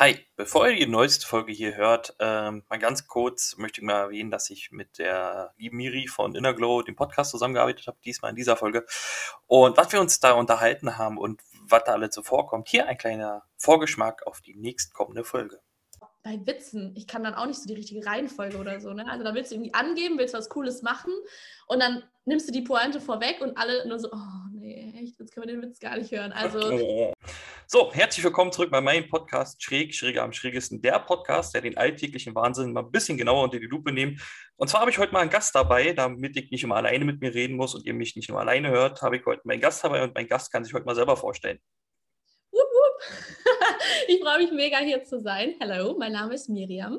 Hi, bevor ihr die neueste Folge hier hört, ähm, mal ganz kurz möchte ich mal erwähnen, dass ich mit der lieben Miri von Innerglow, dem Podcast, zusammengearbeitet habe, diesmal in dieser Folge. Und was wir uns da unterhalten haben und was da alles so vorkommt, hier ein kleiner Vorgeschmack auf die nächstkommende Folge. Bei Witzen, ich kann dann auch nicht so die richtige Reihenfolge oder so. Ne? Also da willst du irgendwie angeben, willst was Cooles machen und dann nimmst du die Pointe vorweg und alle nur so, oh nee, echt, jetzt können wir den Witz gar nicht hören. Also So, herzlich willkommen zurück bei meinem Podcast Schräg, Schräger am Schrägesten. Der Podcast, der den alltäglichen Wahnsinn mal ein bisschen genauer unter die Lupe nimmt. Und zwar habe ich heute mal einen Gast dabei, damit ich nicht immer alleine mit mir reden muss und ihr mich nicht nur alleine hört, habe ich heute meinen Gast dabei und mein Gast kann sich heute mal selber vorstellen. Ich freue mich mega hier zu sein. Hallo, mein Name ist Miriam.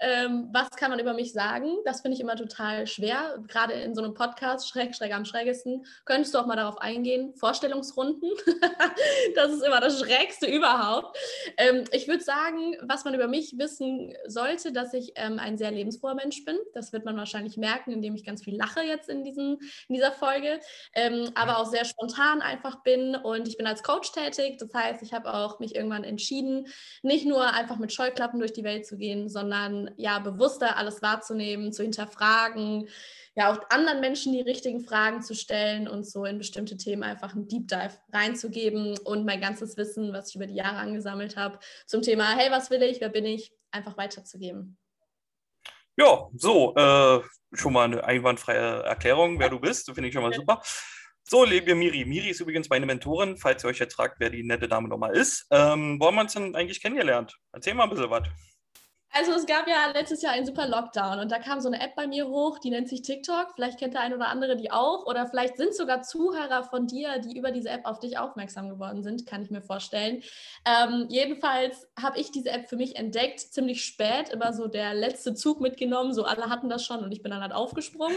Ähm, was kann man über mich sagen? Das finde ich immer total schwer. Gerade in so einem Podcast, schräg, schräg am schrägesten, könntest du auch mal darauf eingehen. Vorstellungsrunden, das ist immer das Schrägste überhaupt. Ähm, ich würde sagen, was man über mich wissen sollte, dass ich ähm, ein sehr lebensfroher Mensch bin. Das wird man wahrscheinlich merken, indem ich ganz viel lache jetzt in, diesen, in dieser Folge. Ähm, aber auch sehr spontan einfach bin und ich bin als Coach tätig. Das heißt, ich habe auch mich irgendwann entschieden, nicht nur einfach mit Scheuklappen durch die Welt zu gehen, sondern ja bewusster alles wahrzunehmen, zu hinterfragen, ja auch anderen Menschen die richtigen Fragen zu stellen und so in bestimmte Themen einfach einen Deep Dive reinzugeben und mein ganzes Wissen, was ich über die Jahre angesammelt habe, zum Thema, hey, was will ich, wer bin ich, einfach weiterzugeben. Ja, so, äh, schon mal eine einwandfreie Erklärung, wer du bist, finde ich schon mal super. So, liebe Miri. Miri ist übrigens meine Mentorin, falls ihr euch jetzt fragt, wer die nette Dame nochmal ist. Ähm, wo haben wir uns denn eigentlich kennengelernt? Erzähl mal ein bisschen was. Also es gab ja letztes Jahr einen super Lockdown und da kam so eine App bei mir hoch, die nennt sich TikTok. Vielleicht kennt der ein oder andere die auch oder vielleicht sind sogar Zuhörer von dir, die über diese App auf dich aufmerksam geworden sind, kann ich mir vorstellen. Ähm, jedenfalls habe ich diese App für mich entdeckt, ziemlich spät, immer so der letzte Zug mitgenommen, so alle hatten das schon und ich bin dann halt aufgesprungen.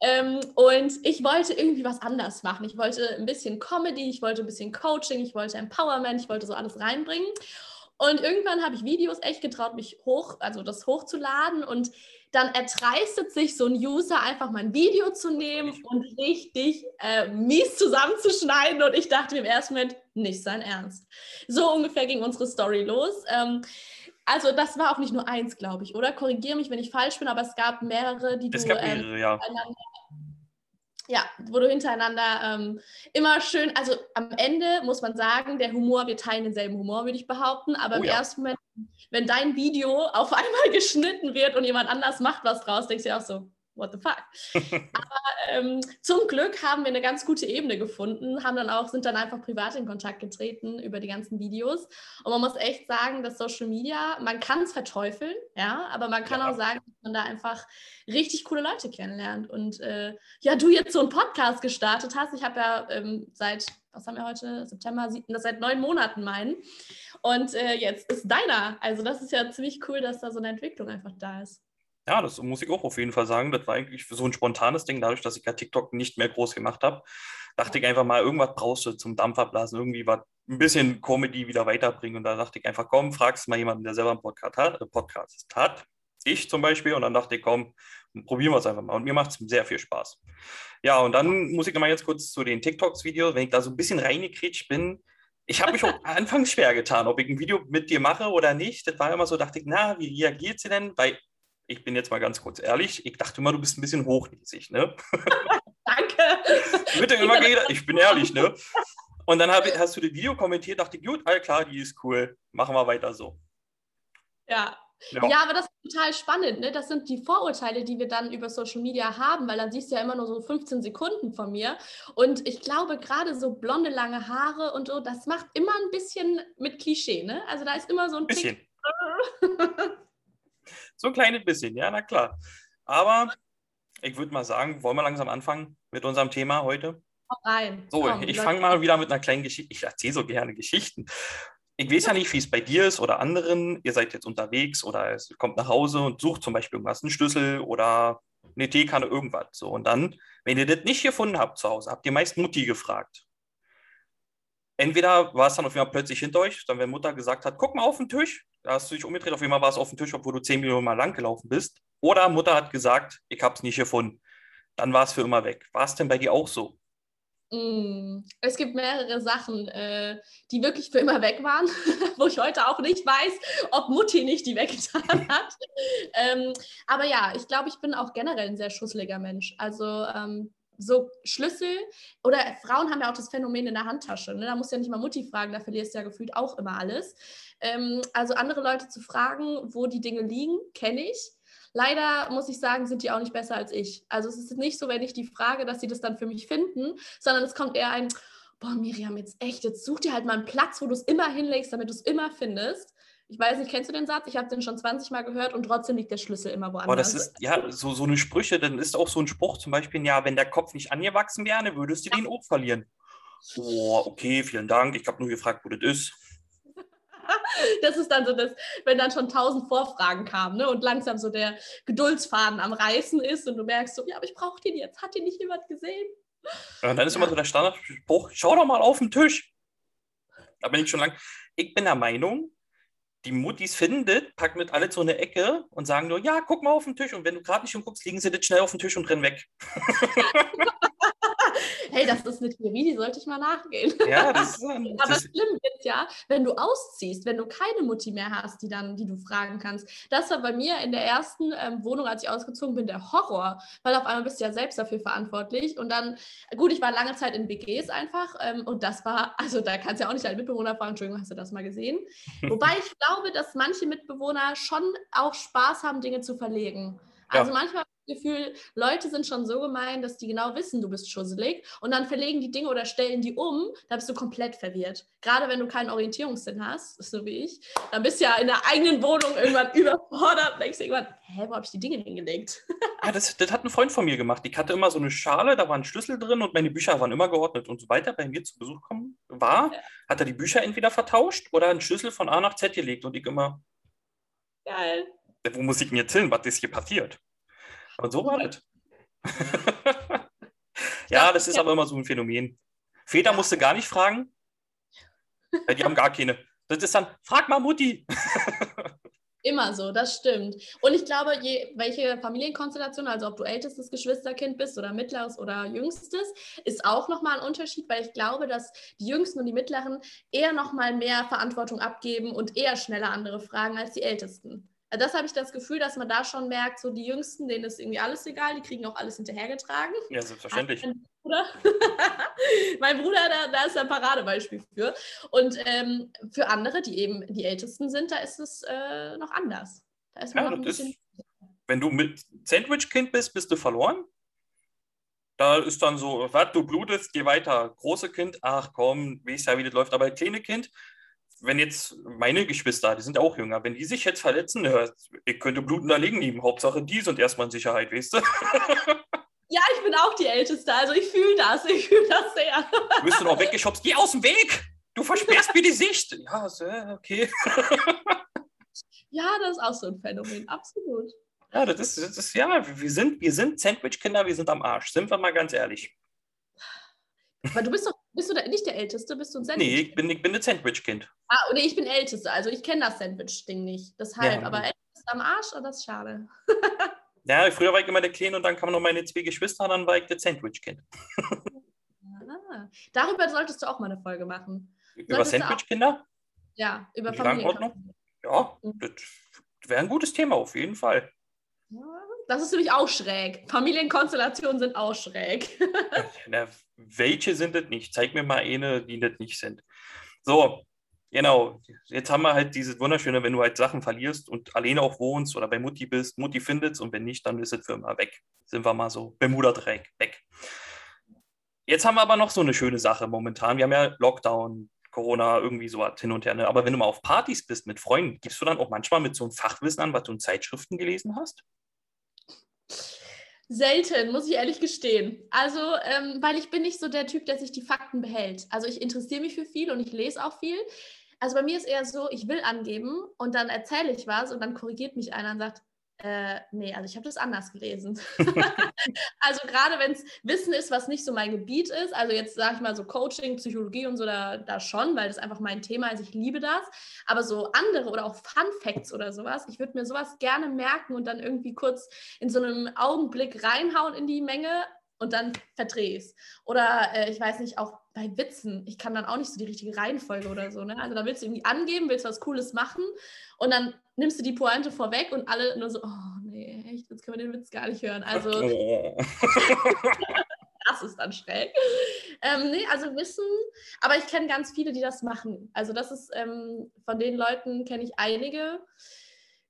Ähm, und ich wollte irgendwie was anders machen. Ich wollte ein bisschen Comedy, ich wollte ein bisschen Coaching, ich wollte Empowerment, ich wollte so alles reinbringen. Und irgendwann habe ich Videos echt getraut, mich hoch, also das hochzuladen und dann erdreistet sich so ein User einfach mein Video zu nehmen und richtig äh, mies zusammenzuschneiden. Und ich dachte mir im ersten Moment, nicht sein Ernst. So ungefähr ging unsere Story los. Ähm, also das war auch nicht nur eins, glaube ich, oder? Korrigiere mich, wenn ich falsch bin, aber es gab mehrere, die es du gab mehrere, ähm, ja. Ja, wo du hintereinander ähm, immer schön, also am Ende muss man sagen, der Humor, wir teilen denselben Humor, würde ich behaupten, aber oh, im ja. ersten Moment, wenn dein Video auf einmal geschnitten wird und jemand anders macht was draus, denkst du ja auch so, what the fuck. Aber ähm, zum Glück haben wir eine ganz gute Ebene gefunden, haben dann auch, sind dann einfach privat in Kontakt getreten über die ganzen Videos. Und man muss echt sagen, dass Social Media, man kann es verteufeln, ja, aber man kann ja. auch sagen, dass man da einfach richtig coole Leute kennenlernt. Und äh, ja, du jetzt so einen Podcast gestartet hast. Ich habe ja ähm, seit, was haben wir heute, September, das seit neun Monaten meinen. Und äh, jetzt ist deiner. Also das ist ja ziemlich cool, dass da so eine Entwicklung einfach da ist. Ja, das muss ich auch auf jeden Fall sagen. Das war eigentlich so ein spontanes Ding, dadurch, dass ich ja TikTok nicht mehr groß gemacht habe. Dachte ich einfach mal, irgendwas brauchst du zum Dampferblasen, irgendwie was, ein bisschen Comedy wieder weiterbringen. Und da dachte ich einfach, komm, fragst mal jemanden, der selber einen Podcast hat. Äh, Podcast hat. Ich zum Beispiel. Und dann dachte ich, komm, probieren wir es einfach mal. Und mir macht es sehr viel Spaß. Ja, und dann muss ich mal jetzt kurz zu den TikToks-Videos, wenn ich da so ein bisschen reingekretscht bin, ich habe mich auch anfangs schwer getan, ob ich ein Video mit dir mache oder nicht. Das war immer so, dachte ich, na, wie reagiert sie denn? Weil ich bin jetzt mal ganz kurz ehrlich, ich dachte immer, du bist ein bisschen hochnäsig, ne? Danke. Bitte immer jeder, ich bin ehrlich, ne? Und dann hab, hast du das Video kommentiert, dachte ich, gut, all klar, die ist cool, machen wir weiter so. Ja. Ja. ja. aber das ist total spannend. Ne? Das sind die Vorurteile, die wir dann über Social Media haben, weil dann siehst du ja immer nur so 15 Sekunden von mir. Und ich glaube, gerade so blonde, lange Haare und so, das macht immer ein bisschen mit Klischee. Ne? Also da ist immer so ein bisschen. So ein kleines bisschen, ja, na klar. Aber ich würde mal sagen, wollen wir langsam anfangen mit unserem Thema heute? Rein. So, Komm, ich fange mal wieder mit einer kleinen Geschichte. Ich erzähle so gerne Geschichten. Ich weiß ja nicht, wie es bei dir ist oder anderen. Ihr seid jetzt unterwegs oder es kommt nach Hause und sucht zum Beispiel irgendwas, einen Schlüssel oder eine Teekanne, irgendwas. So, und dann, wenn ihr das nicht gefunden habt zu Hause, habt ihr meist Mutti gefragt. Entweder war es dann auf einmal plötzlich hinter euch, dann wenn Mutter gesagt hat, guck mal auf den Tisch, da hast du dich umgedreht, auf einmal war es auf dem Tisch, obwohl du zehn Minuten mal lang gelaufen bist. Oder Mutter hat gesagt, ich habe es nicht gefunden. Dann war es für immer weg. War es denn bei dir auch so? Mm, es gibt mehrere Sachen, äh, die wirklich für immer weg waren, wo ich heute auch nicht weiß, ob Mutti nicht die weggetan hat. ähm, aber ja, ich glaube, ich bin auch generell ein sehr schusseliger Mensch. Also ähm, so Schlüssel oder Frauen haben ja auch das Phänomen in der Handtasche. Ne? Da musst du ja nicht mal Mutti fragen, da verlierst du ja gefühlt auch immer alles. Ähm, also andere Leute zu fragen, wo die Dinge liegen, kenne ich. Leider muss ich sagen, sind die auch nicht besser als ich. Also es ist nicht so, wenn ich die frage, dass sie das dann für mich finden, sondern es kommt eher ein, boah, Miriam, jetzt echt, jetzt such dir halt mal einen Platz, wo du es immer hinlegst, damit du es immer findest. Ich weiß nicht, kennst du den Satz? Ich habe den schon 20 Mal gehört und trotzdem liegt der Schlüssel immer woanders. Aber das ist, ja, so, so eine Sprüche, dann ist auch so ein Spruch zum Beispiel, ja, wenn der Kopf nicht angewachsen wäre, würdest du ja. den auch verlieren. Boah, okay, vielen Dank. Ich habe nur gefragt, wo das ist. das ist dann so das, wenn dann schon tausend Vorfragen kamen ne, und langsam so der Geduldsfaden am Reißen ist und du merkst so, ja, aber ich brauche den jetzt. Hat den nicht jemand gesehen? Und dann ist ja. immer so der Standardspruch, schau doch mal auf den Tisch. Da bin ich schon lang. Ich bin der Meinung, die Muttis findet, packen mit alle so eine Ecke und sagen nur, ja, guck mal auf den Tisch. Und wenn du gerade nicht umguckst, liegen sie das schnell auf den Tisch und rennen weg. hey, das ist eine Theorie, die sollte ich mal nachgehen. Ja, das ist, ähm, Aber das schlimm ist ja, wenn du ausziehst, wenn du keine Mutti mehr hast, die dann, die du fragen kannst. Das war bei mir in der ersten ähm, Wohnung, als ich ausgezogen bin, der Horror, weil auf einmal bist du ja selbst dafür verantwortlich. Und dann, gut, ich war lange Zeit in WGs einfach ähm, und das war, also da kannst du ja auch nicht deinen Mitbewohner fragen, Entschuldigung, hast du das mal gesehen? Wobei ich glaube, dass manche Mitbewohner schon auch Spaß haben, Dinge zu verlegen. Also ja. manchmal Gefühl, Leute sind schon so gemein, dass die genau wissen, du bist schusselig und dann verlegen die Dinge oder stellen die um, da bist du komplett verwirrt. Gerade wenn du keinen Orientierungssinn hast, so wie ich, dann bist du ja in der eigenen Wohnung irgendwann überfordert und denkst irgendwann, hä, wo habe ich die Dinge hingelegt? ja, das, das hat ein Freund von mir gemacht. Ich hatte immer so eine Schale, da waren Schlüssel drin und meine Bücher waren immer geordnet. Und sobald er bei mir zu Besuch kommen war, ja. hat er die Bücher entweder vertauscht oder einen Schlüssel von A nach Z gelegt und ich immer. Geil. Wo muss ich denn jetzt hin? Was ist hier passiert? Aber so war das. ja, das ist aber immer so ein Phänomen. Väter musste gar nicht fragen, weil die haben gar keine. Das ist dann, frag mal Mutti. Immer so, das stimmt. Und ich glaube, je, welche Familienkonstellation, also ob du ältestes Geschwisterkind bist oder mittleres oder jüngstes, ist auch nochmal ein Unterschied, weil ich glaube, dass die Jüngsten und die Mittleren eher nochmal mehr Verantwortung abgeben und eher schneller andere fragen als die Ältesten. Also das habe ich das Gefühl, dass man da schon merkt, so die Jüngsten, denen ist irgendwie alles egal, die kriegen auch alles hinterhergetragen. Ja, selbstverständlich. Mein Bruder, mein Bruder da, da ist ein Paradebeispiel für. Und ähm, für andere, die eben die Ältesten sind, da ist es äh, noch anders. Da ist man ja, noch ein bisschen. Ist, wenn du mit Sandwich-Kind bist, bist du verloren. Da ist dann so, was, du blutest, geh weiter. Große Kind, ach komm, weißt ja, wie das läuft. Aber kleine Kind, wenn jetzt meine Geschwister, die sind auch jünger, wenn die sich jetzt verletzen, ich könnte bluten da liegen lieben. Hauptsache, die sind erstmal in Sicherheit, weißt du? Ja, ich bin auch die Älteste, also ich fühle das, ich fühle das sehr. Du bist du noch weggeschubst, geh aus dem Weg! Du versperrst mir die Sicht! Ja, sehr, okay. Ja, das ist auch so ein Phänomen, absolut. Ja, das ist, das ist ja, wir sind, wir sind Sandwich-Kinder, wir sind am Arsch, sind wir mal ganz ehrlich. Aber du bist doch, bist du da nicht der Älteste? Bist du ein Sandwich? Nee, ich bin, ich bin ein Sandwich-Kind. Ah, nee, ich bin Älteste, also ich kenne das Sandwich-Ding nicht. Deshalb, ja. aber Älteste am Arsch, oh, das ist schade. ja, früher war ich immer der Kleine und dann kamen noch meine zwei Geschwister und dann war ich der Sandwich-Kind. ah, darüber solltest du auch mal eine Folge machen. Über Sandwich-Kinder? Ja, über Familie. Ja, das wäre ein gutes Thema auf jeden Fall. Ja, das ist nämlich auch schräg. Familienkonstellationen sind auch schräg. Na, welche sind das nicht? Zeig mir mal eine, die das nicht sind. So, genau. Jetzt haben wir halt dieses Wunderschöne, wenn du halt Sachen verlierst und alleine auch wohnst oder bei Mutti bist, Mutti findet es und wenn nicht, dann ist es für immer weg. Sind wir mal so Bermuda-Dreieck weg. Jetzt haben wir aber noch so eine schöne Sache momentan. Wir haben ja Lockdown, Corona, irgendwie so hin und her. Ne? Aber wenn du mal auf Partys bist mit Freunden, gibst du dann auch manchmal mit so einem Fachwissen an, was du in Zeitschriften gelesen hast? Selten, muss ich ehrlich gestehen. Also, ähm, weil ich bin nicht so der Typ, der sich die Fakten behält. Also ich interessiere mich für viel und ich lese auch viel. Also bei mir ist eher so, ich will angeben und dann erzähle ich was und dann korrigiert mich einer und sagt, äh, nee, also ich habe das anders gelesen. also gerade wenn es Wissen ist, was nicht so mein Gebiet ist, also jetzt sage ich mal so Coaching, Psychologie und so, da, da schon, weil das einfach mein Thema ist, ich liebe das. Aber so andere oder auch Fun Facts oder sowas, ich würde mir sowas gerne merken und dann irgendwie kurz in so einem Augenblick reinhauen in die Menge. Und dann verdrehst. Oder äh, ich weiß nicht, auch bei Witzen, ich kann dann auch nicht so die richtige Reihenfolge oder so. Ne? Also da willst du irgendwie angeben, willst was Cooles machen und dann nimmst du die Pointe vorweg und alle nur so, oh nee, echt, jetzt können wir den Witz gar nicht hören. Also das ist dann schräg. Ähm, nee, also Wissen, aber ich kenne ganz viele, die das machen. Also das ist, ähm, von den Leuten kenne ich einige.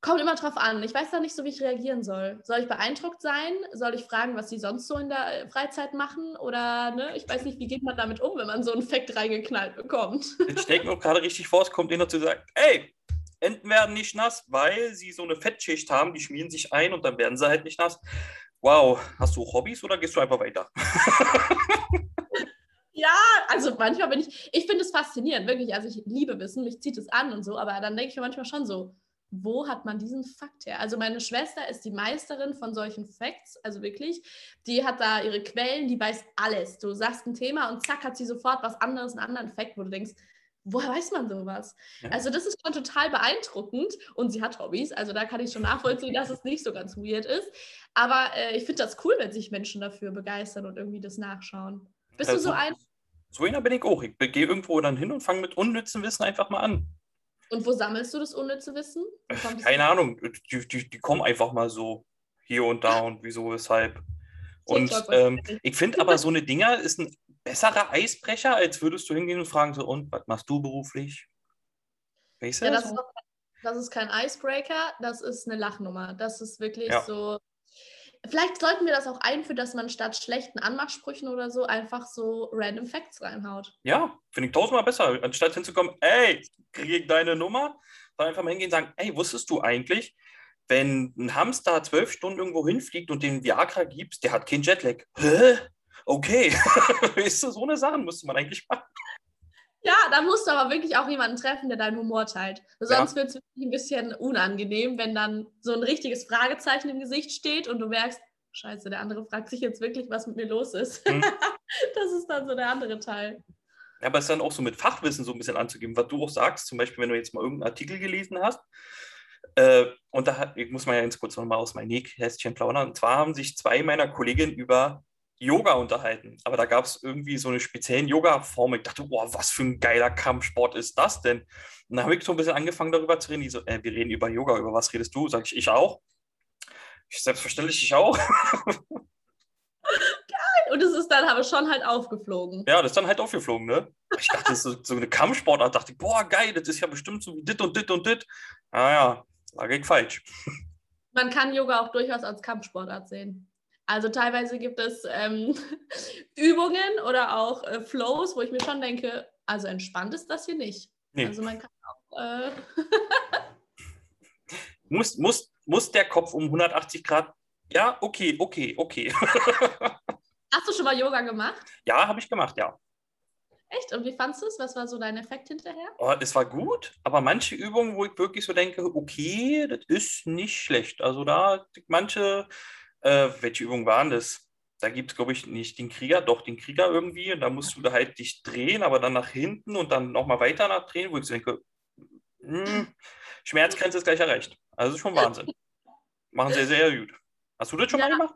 Kommt immer drauf an. Ich weiß da nicht so, wie ich reagieren soll. Soll ich beeindruckt sein? Soll ich fragen, was sie sonst so in der äh, Freizeit machen? Oder ne, ich weiß nicht, wie geht man damit um, wenn man so einen Fact reingeknallt bekommt? Ich mir gerade richtig vor, es kommt einer zu sagen, ey, Enten werden nicht nass, weil sie so eine Fettschicht haben, die schmieren sich ein und dann werden sie halt nicht nass. Wow, hast du Hobbys oder gehst du einfach weiter? Ja, also manchmal bin ich, ich finde es faszinierend, wirklich. Also ich liebe Wissen, mich zieht es an und so, aber dann denke ich mir manchmal schon so, wo hat man diesen Fakt her? Also meine Schwester ist die Meisterin von solchen Facts, also wirklich. Die hat da ihre Quellen, die weiß alles. Du sagst ein Thema und zack hat sie sofort was anderes, einen anderen Fakt, wo du denkst, woher weiß man sowas? Ja. Also das ist schon total beeindruckend und sie hat Hobbys, also da kann ich schon nachvollziehen, dass es nicht so ganz weird ist. Aber äh, ich finde das cool, wenn sich Menschen dafür begeistern und irgendwie das nachschauen. Bist also, du so ein? So einer bin ich auch. Ich gehe irgendwo dann hin und fange mit unnützem Wissen einfach mal an. Und wo sammelst du das unnütze Wissen? Keine Ahnung, die, die, die, kommen einfach mal so hier und da und wieso, weshalb. Und ähm, ich finde aber, so eine Dinger ist ein besserer Eisbrecher, als würdest du hingehen und fragen, so, und was machst du beruflich? Weißt du ja, das, so? ist das ist kein Icebreaker, das ist eine Lachnummer. Das ist wirklich ja. so, Vielleicht sollten wir das auch einführen, dass man statt schlechten Anmachsprüchen oder so einfach so random Facts reinhaut. Ja, finde ich tausendmal besser. Anstatt hinzukommen, ey, kriege ich deine Nummer, dann einfach mal hingehen und sagen, ey, wusstest du eigentlich, wenn ein Hamster zwölf Stunden irgendwo hinfliegt und den Viagra gibst, der hat keinen Jetlag. Hä? Okay. weißt du, so eine Sache müsste man eigentlich machen. Ja, da musst du aber wirklich auch jemanden treffen, der deinen Humor teilt. Sonst ja. wird es wirklich ein bisschen unangenehm, wenn dann so ein richtiges Fragezeichen im Gesicht steht und du merkst, scheiße, der andere fragt sich jetzt wirklich, was mit mir los ist. Mhm. das ist dann so der andere Teil. Ja, aber es ist dann auch so mit Fachwissen so ein bisschen anzugeben, was du auch sagst, zum Beispiel, wenn du jetzt mal irgendeinen Artikel gelesen hast, äh, und da hat, muss mal ganz kurz nochmal aus meinem Nähkästchen plaudern, und zwar haben sich zwei meiner Kolleginnen über Yoga unterhalten. Aber da gab es irgendwie so eine speziellen Yoga-Form. Ich dachte, boah, was für ein geiler Kampfsport ist das denn? Und dann habe ich so ein bisschen angefangen darüber zu reden. Die so, äh, wir reden über Yoga, über was redest du? Sag ich, ich auch. Ich, selbstverständlich, ich auch. Geil. Und es ist dann aber schon halt aufgeflogen. Ja, das ist dann halt aufgeflogen, ne? Ich dachte, das ist so, eine Kampfsportart. dachte ich, boah, geil, das ist ja bestimmt so wie dit und dit und dit. Naja, lag ich falsch. Man kann Yoga auch durchaus als Kampfsportart sehen. Also teilweise gibt es ähm, Übungen oder auch äh, Flows, wo ich mir schon denke, also entspannt ist das hier nicht. Nee. Also man kann auch. Äh muss, muss, muss der Kopf um 180 Grad? Ja, okay, okay, okay. Hast du schon mal Yoga gemacht? Ja, habe ich gemacht, ja. Echt? Und wie fandest du es? Was war so dein Effekt hinterher? Oh, es war gut, aber manche Übungen, wo ich wirklich so denke, okay, das ist nicht schlecht. Also da manche äh, welche Übungen waren das? Da gibt es, glaube ich, nicht den Krieger, doch den Krieger irgendwie. Und da musst du da halt dich drehen, aber dann nach hinten und dann nochmal weiter nach drehen, wo ich denke, mh, hm, Schmerzgrenze ist gleich erreicht. Also schon Wahnsinn. Machen sie sehr, sehr gut. Hast du das schon ja. mal gemacht?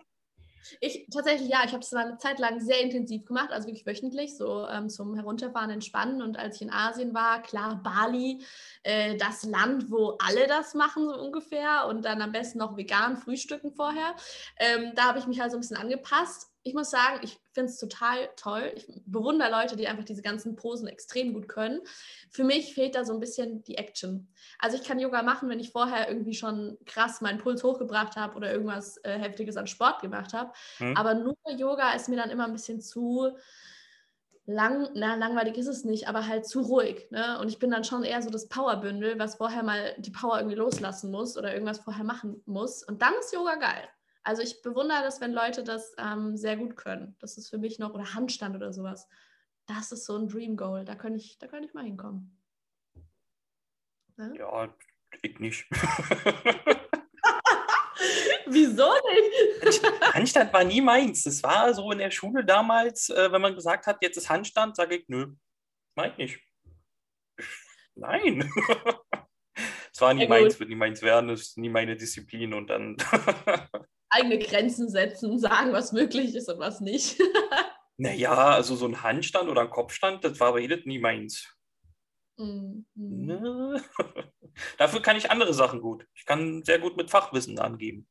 Ich tatsächlich ja, ich habe es eine Zeit lang sehr intensiv gemacht, also wirklich wöchentlich, so ähm, zum Herunterfahren, Entspannen. Und als ich in Asien war, klar, Bali, äh, das Land, wo alle das machen, so ungefähr, und dann am besten noch vegan frühstücken vorher. Ähm, da habe ich mich halt so ein bisschen angepasst ich muss sagen, ich finde es total toll. Ich bewundere Leute, die einfach diese ganzen Posen extrem gut können. Für mich fehlt da so ein bisschen die Action. Also ich kann Yoga machen, wenn ich vorher irgendwie schon krass meinen Puls hochgebracht habe oder irgendwas äh, Heftiges an Sport gemacht habe. Hm. Aber nur Yoga ist mir dann immer ein bisschen zu lang, na, langweilig ist es nicht, aber halt zu ruhig. Ne? Und ich bin dann schon eher so das Powerbündel, was vorher mal die Power irgendwie loslassen muss oder irgendwas vorher machen muss. Und dann ist Yoga geil. Also ich bewundere das, wenn Leute das ähm, sehr gut können. Das ist für mich noch, oder Handstand oder sowas. Das ist so ein Dream Goal. Da könnte ich, da könnte ich mal hinkommen. Ne? Ja, ich nicht. Wieso nicht? Handstand war nie meins. Das war so in der Schule damals, äh, wenn man gesagt hat, jetzt ist Handstand, sage ich, nö, ich nicht. Nein. Es war nie ja, meins, wird nie meins werden, ist nie meine Disziplin und dann eigene Grenzen setzen, sagen, was möglich ist und was nicht. naja, also so ein Handstand oder ein Kopfstand, das war aber jedes nie meins. Mhm. Ne? Dafür kann ich andere Sachen gut. Ich kann sehr gut mit Fachwissen angeben.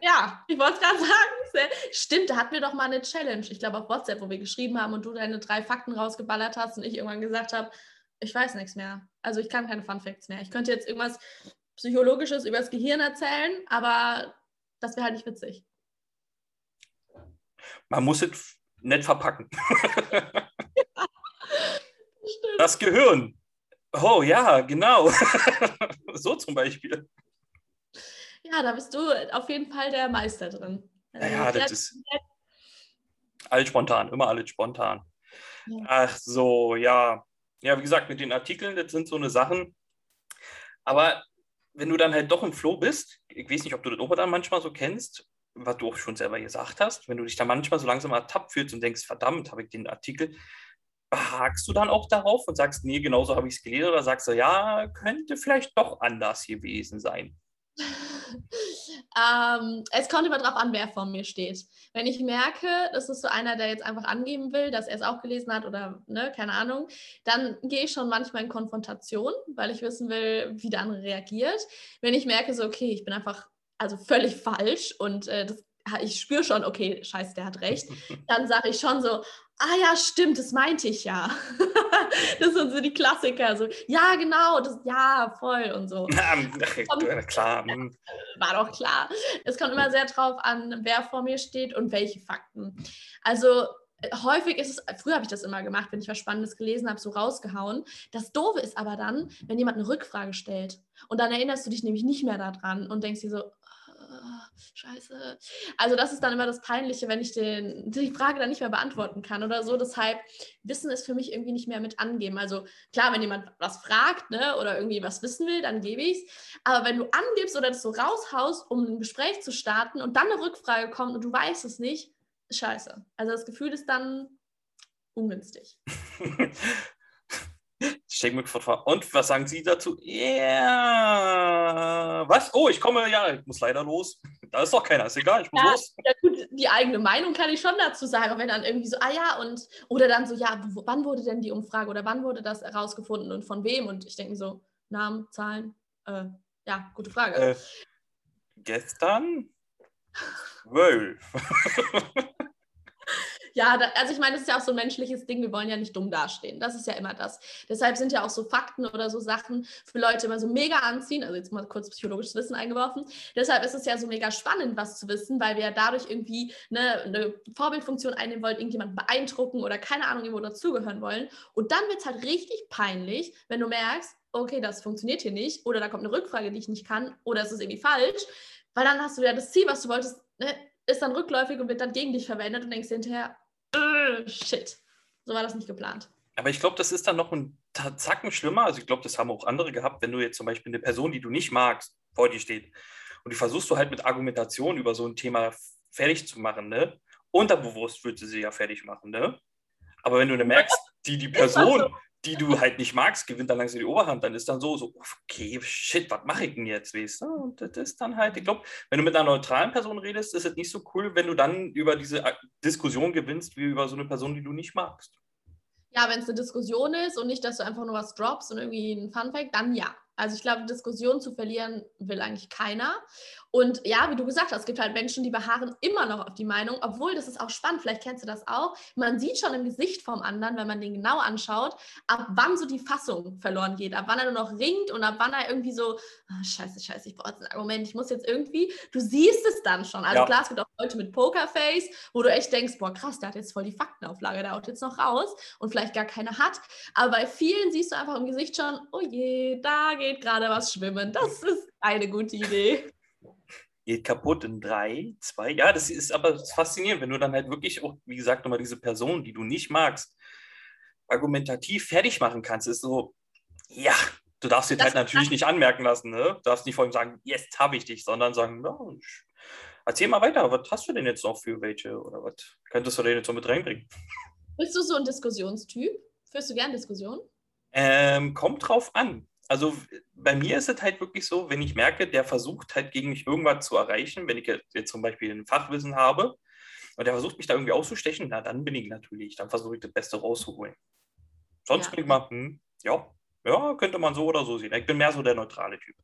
Ja, ich wollte es gerade sagen. Stimmt, da hatten wir doch mal eine Challenge. Ich glaube auf WhatsApp, wo wir geschrieben haben und du deine drei Fakten rausgeballert hast und ich irgendwann gesagt habe, ich weiß nichts mehr. Also ich kann keine Fun Facts mehr. Ich könnte jetzt irgendwas Psychologisches über das Gehirn erzählen, aber das wäre halt nicht witzig. Man muss es nett verpacken. Ja, das Gehirn. Oh ja, genau. so zum Beispiel. Ja, da bist du auf jeden Fall der Meister drin. Also ja, das ist alles spontan, immer alles spontan. Ja. Ach so, ja. Ja, wie gesagt, mit den Artikeln, das sind so eine Sachen. Aber wenn du dann halt doch im Flow bist, ich weiß nicht, ob du das auch dann manchmal so kennst, was du auch schon selber gesagt hast, wenn du dich da manchmal so langsam ertappt fühlst und denkst, verdammt, habe ich den Artikel, behagst du dann auch darauf und sagst, nee, genauso habe ich es gelesen oder sagst du, ja, könnte vielleicht doch anders gewesen sein? ähm, es kommt immer darauf an, wer vor mir steht. Wenn ich merke, das ist so einer, der jetzt einfach angeben will, dass er es auch gelesen hat oder ne, keine Ahnung, dann gehe ich schon manchmal in Konfrontation, weil ich wissen will, wie der andere reagiert. Wenn ich merke, so, okay, ich bin einfach also völlig falsch und äh, das ich spüre schon, okay, scheiße, der hat recht, dann sage ich schon so, ah ja, stimmt, das meinte ich ja. das sind so die Klassiker, so, ja, genau, das, ja, voll und so. Ja, klar. Hm. War doch klar. Es kommt immer sehr drauf an, wer vor mir steht und welche Fakten. Also häufig ist es, früher habe ich das immer gemacht, wenn ich was Spannendes gelesen habe, so rausgehauen. Das Doofe ist aber dann, wenn jemand eine Rückfrage stellt und dann erinnerst du dich nämlich nicht mehr daran und denkst dir so, scheiße. Also das ist dann immer das Peinliche, wenn ich den, die Frage dann nicht mehr beantworten kann oder so. Deshalb, Wissen ist für mich irgendwie nicht mehr mit angeben. Also klar, wenn jemand was fragt ne, oder irgendwie was wissen will, dann gebe ich es. Aber wenn du angibst oder das so raushaust, um ein Gespräch zu starten und dann eine Rückfrage kommt und du weißt es nicht, scheiße. Also das Gefühl ist dann ungünstig. Stecken wir vor. Und was sagen Sie dazu? Ja. Yeah. Was? Oh, ich komme, ja, ich muss leider los. Da ist doch keiner, ist egal, ich muss ja, los. Ja, gut, die eigene Meinung kann ich schon dazu sagen. wenn dann irgendwie so, ah ja, und, oder dann so, ja, wann wurde denn die Umfrage oder wann wurde das herausgefunden und von wem? Und ich denke so, Namen, Zahlen, äh, ja, gute Frage. Äh, gestern? Zwölf. Ja, da, also ich meine, das ist ja auch so ein menschliches Ding. Wir wollen ja nicht dumm dastehen. Das ist ja immer das. Deshalb sind ja auch so Fakten oder so Sachen für Leute immer so mega anziehen. Also jetzt mal kurz psychologisches Wissen eingeworfen. Deshalb ist es ja so mega spannend, was zu wissen, weil wir ja dadurch irgendwie eine, eine Vorbildfunktion einnehmen wollen, irgendjemanden beeindrucken oder keine Ahnung, irgendwo dazugehören wollen. Und dann wird es halt richtig peinlich, wenn du merkst, okay, das funktioniert hier nicht oder da kommt eine Rückfrage, die ich nicht kann oder es ist irgendwie falsch, weil dann hast du ja das Ziel, was du wolltest, ne, ist dann rückläufig und wird dann gegen dich verwendet und denkst hinterher, äh, shit, so war das nicht geplant. Aber ich glaube, das ist dann noch ein Zacken schlimmer. Also ich glaube, das haben auch andere gehabt, wenn du jetzt zum Beispiel eine Person, die du nicht magst, vor dir steht und die versuchst du halt mit Argumentation über so ein Thema fertig zu machen, ne? Unterbewusst würde sie ja fertig machen, ne? Aber wenn du eine merkst, die die Person, die du halt nicht magst, gewinnt dann langsam die Oberhand, dann ist dann so, so, okay, shit, was mache ich denn jetzt, weißt du? Und das ist dann halt, ich glaube, wenn du mit einer neutralen Person redest, ist es nicht so cool, wenn du dann über diese äh, Diskussion gewinnst, wie über so eine Person, die du nicht magst. Ja, wenn es eine Diskussion ist und nicht, dass du einfach nur was droppst und irgendwie ein Funfact, dann ja. Also ich glaube, Diskussion zu verlieren will eigentlich keiner. Und ja, wie du gesagt hast, es gibt halt Menschen, die beharren immer noch auf die Meinung, obwohl das ist auch spannend, vielleicht kennst du das auch. Man sieht schon im Gesicht vom anderen, wenn man den genau anschaut, ab wann so die Fassung verloren geht, ab wann er nur noch ringt und ab wann er irgendwie so, oh, scheiße, scheiße, ich brauche jetzt ein Argument, ich muss jetzt irgendwie, du siehst es dann schon. Also ja. klar, es gibt auch Leute mit Pokerface, wo du echt denkst, boah, krass, der hat jetzt voll die Faktenauflage, der haut jetzt noch raus und vielleicht gar keine hat. Aber bei vielen siehst du einfach im Gesicht schon, oh je, da geht geht gerade was schwimmen. Das ist eine gute Idee. Geht kaputt in drei, zwei. Ja, das ist aber faszinierend, wenn du dann halt wirklich auch, wie gesagt, nochmal diese Person, die du nicht magst, argumentativ fertig machen kannst. Ist so, ja, du darfst dir halt natürlich nicht anmerken lassen. Ne? Du darfst nicht vor ihm sagen, jetzt habe ich dich, sondern sagen, ja, erzähl mal weiter, was hast du denn jetzt noch für welche oder was könntest du denn jetzt so mit reinbringen? Bist du so ein Diskussionstyp? Führst du gern Diskussionen? Ähm, kommt drauf an. Also bei mir ist es halt wirklich so, wenn ich merke, der versucht halt gegen mich irgendwas zu erreichen, wenn ich jetzt zum Beispiel ein Fachwissen habe und der versucht mich da irgendwie auszustechen, na dann bin ich natürlich, dann versuche ich das Beste rauszuholen. Sonst ja. bin ich mal, hm, ja, ja, könnte man so oder so sehen. Ich bin mehr so der neutrale Typ.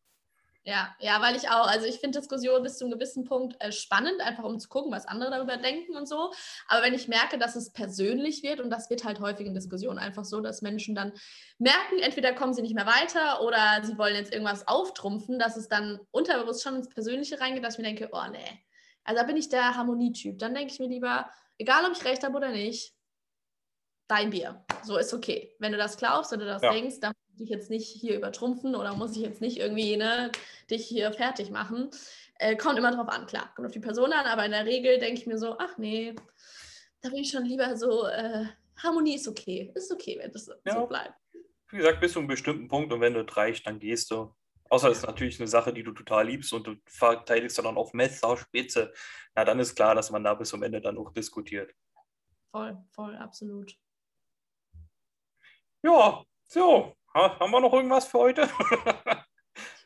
Ja, ja, weil ich auch, also ich finde Diskussionen bis zu einem gewissen Punkt äh, spannend, einfach um zu gucken, was andere darüber denken und so. Aber wenn ich merke, dass es persönlich wird, und das wird halt häufig in Diskussionen einfach so, dass Menschen dann merken, entweder kommen sie nicht mehr weiter oder sie wollen jetzt irgendwas auftrumpfen, dass es dann unterbewusst schon ins Persönliche reingeht, dass ich mir denke, oh nee, also da bin ich der Harmonietyp. Dann denke ich mir lieber, egal ob ich recht habe oder nicht, dein Bier. So ist okay. Wenn du das glaubst oder das ja. denkst, dann dich jetzt nicht hier übertrumpfen oder muss ich jetzt nicht irgendwie ne, dich hier fertig machen. Äh, kommt immer drauf an, klar, kommt auf die Person an, aber in der Regel denke ich mir so, ach nee, da bin ich schon lieber so, äh, Harmonie ist okay, ist okay, wenn das ja. so bleibt. Wie gesagt, bis zu einem bestimmten Punkt und wenn du reicht, dann gehst du. Außer es ist natürlich eine Sache, die du total liebst und du verteidigst dann auf Messer, Spitze. Na, dann ist klar, dass man da bis zum Ende dann auch diskutiert. Voll, voll, absolut. Ja, so, haben wir noch irgendwas für heute?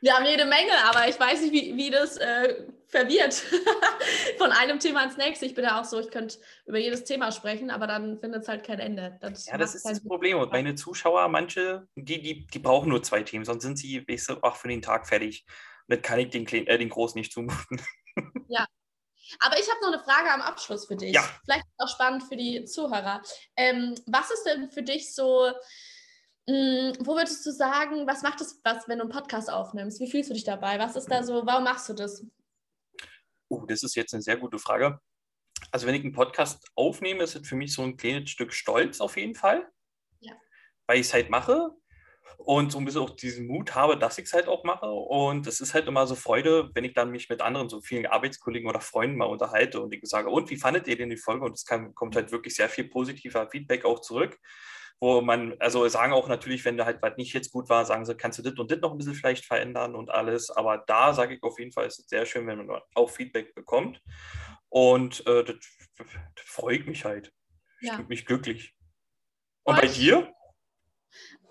Wir haben jede Menge, aber ich weiß nicht, wie, wie das äh, verwirrt. Von einem Thema ins nächste. Ich bin ja auch so, ich könnte über jedes Thema sprechen, aber dann findet es halt kein Ende. Das ja, das ist das Problem. Und meine Zuschauer, manche, die, die, die brauchen nur zwei Themen, sonst sind sie, weißt du, auch für den Tag fertig. Und das kann ich den, äh, den Großen nicht zumuten. Ja, aber ich habe noch eine Frage am Abschluss für dich. Ja. Vielleicht auch spannend für die Zuhörer. Ähm, was ist denn für dich so wo würdest du sagen, was macht es, was, wenn du einen Podcast aufnimmst? Wie fühlst du dich dabei? Was ist da so, warum machst du das? Uh, das ist jetzt eine sehr gute Frage. Also, wenn ich einen Podcast aufnehme, ist es für mich so ein kleines Stück Stolz auf jeden Fall. Ja. Weil ich es halt mache und so ein bisschen auch diesen Mut habe, dass ich es halt auch mache. Und es ist halt immer so Freude, wenn ich dann mich mit anderen, so vielen Arbeitskollegen oder Freunden mal unterhalte und ich sage, und wie fandet ihr denn die Folge? Und es kommt halt wirklich sehr viel positiver Feedback auch zurück wo man, also sagen auch natürlich, wenn da halt was nicht jetzt gut war, sagen sie, kannst du das und das noch ein bisschen vielleicht verändern und alles. Aber da sage ich auf jeden Fall, ist es sehr schön, wenn man auch Feedback bekommt. Und äh, das, das, freut mich halt. Ja. Stimmt mich glücklich. Und, und bei dir?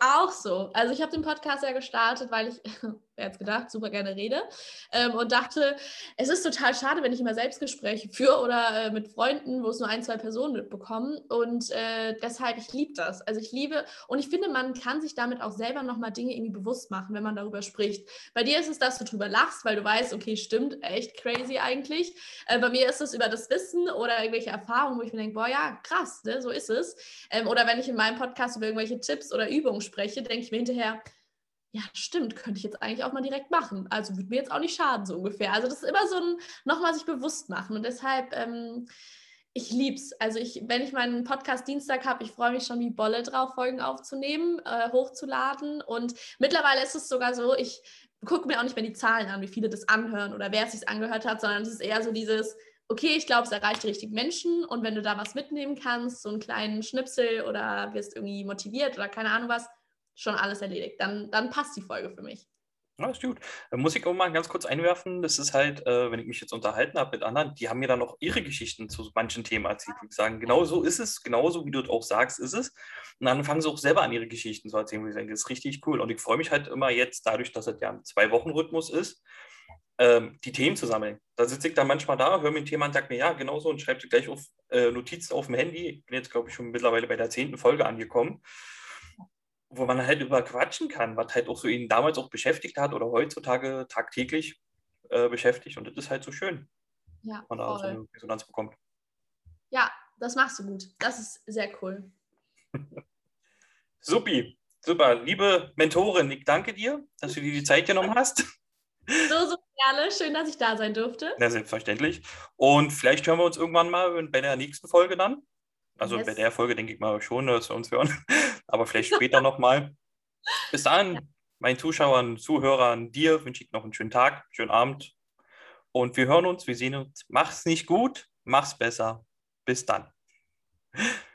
Auch so. Also ich habe den Podcast ja gestartet, weil ich, wer hätte gedacht, super gerne rede ähm, und dachte, es ist total schade, wenn ich immer Selbstgespräche führe oder äh, mit Freunden, wo es nur ein, zwei Personen mitbekommen und äh, deshalb, ich liebe das. Also ich liebe und ich finde, man kann sich damit auch selber nochmal Dinge irgendwie bewusst machen, wenn man darüber spricht. Bei dir ist es, dass du drüber lachst, weil du weißt, okay, stimmt, echt crazy eigentlich. Äh, bei mir ist es über das Wissen oder irgendwelche Erfahrungen, wo ich mir denke, boah, ja, krass, ne, so ist es. Ähm, oder wenn ich in meinem Podcast über irgendwelche Tipps oder Übungen spreche, denke ich mir hinterher, ja, stimmt, könnte ich jetzt eigentlich auch mal direkt machen. Also würde mir jetzt auch nicht schaden, so ungefähr. Also das ist immer so ein nochmal sich bewusst machen. Und deshalb, ähm, ich lieb's. Also ich, wenn ich meinen Podcast Dienstag habe, ich freue mich schon wie Bolle drauf, Folgen aufzunehmen, äh, hochzuladen. Und mittlerweile ist es sogar so, ich gucke mir auch nicht mehr die Zahlen an, wie viele das anhören oder wer es sich angehört hat, sondern es ist eher so dieses, okay, ich glaube, es erreicht die richtigen Menschen und wenn du da was mitnehmen kannst, so einen kleinen Schnipsel oder wirst irgendwie motiviert oder keine Ahnung was, schon alles erledigt. Dann, dann passt die Folge für mich. Ja, ist gut. Da muss ich auch mal ganz kurz einwerfen. Das ist halt, äh, wenn ich mich jetzt unterhalten habe mit anderen, die haben mir dann auch ihre Geschichten zu manchen Themen erzählt. Die sagen, genau so ist es, genauso wie du auch sagst, ist es. Und dann fangen sie auch selber an, ihre Geschichten zu erzählen, wo ich denke, das ist richtig cool. Und ich freue mich halt immer jetzt, dadurch, dass es ja ein Zwei-Wochen-Rhythmus ist, ähm, die Themen zu sammeln. Da sitze ich dann manchmal da, höre mir ein Thema und sage mir, ja, genau so und schreibe gleich auf äh, Notizen auf dem Handy. Ich bin jetzt, glaube ich, schon mittlerweile bei der zehnten Folge angekommen wo man halt über quatschen kann, was halt auch so ihn damals auch beschäftigt hat oder heutzutage tagtäglich äh, beschäftigt. Und das ist halt so schön, ja, man da so eine Resonanz bekommt. Ja, das machst du gut. Das ist sehr cool. Supi, super. Liebe Mentorin, ich danke dir, dass du dir die Zeit genommen hast. So, so gerne. Schön, dass ich da sein durfte. Ja, selbstverständlich. Und vielleicht hören wir uns irgendwann mal bei der nächsten Folge dann. Also yes. bei der Folge denke ich mal schon, dass wir uns hören. Aber vielleicht später nochmal. Bis dahin, meinen Zuschauern, Zuhörern, dir wünsche ich noch einen schönen Tag, schönen Abend. Und wir hören uns, wir sehen uns. Mach's nicht gut, mach's besser. Bis dann.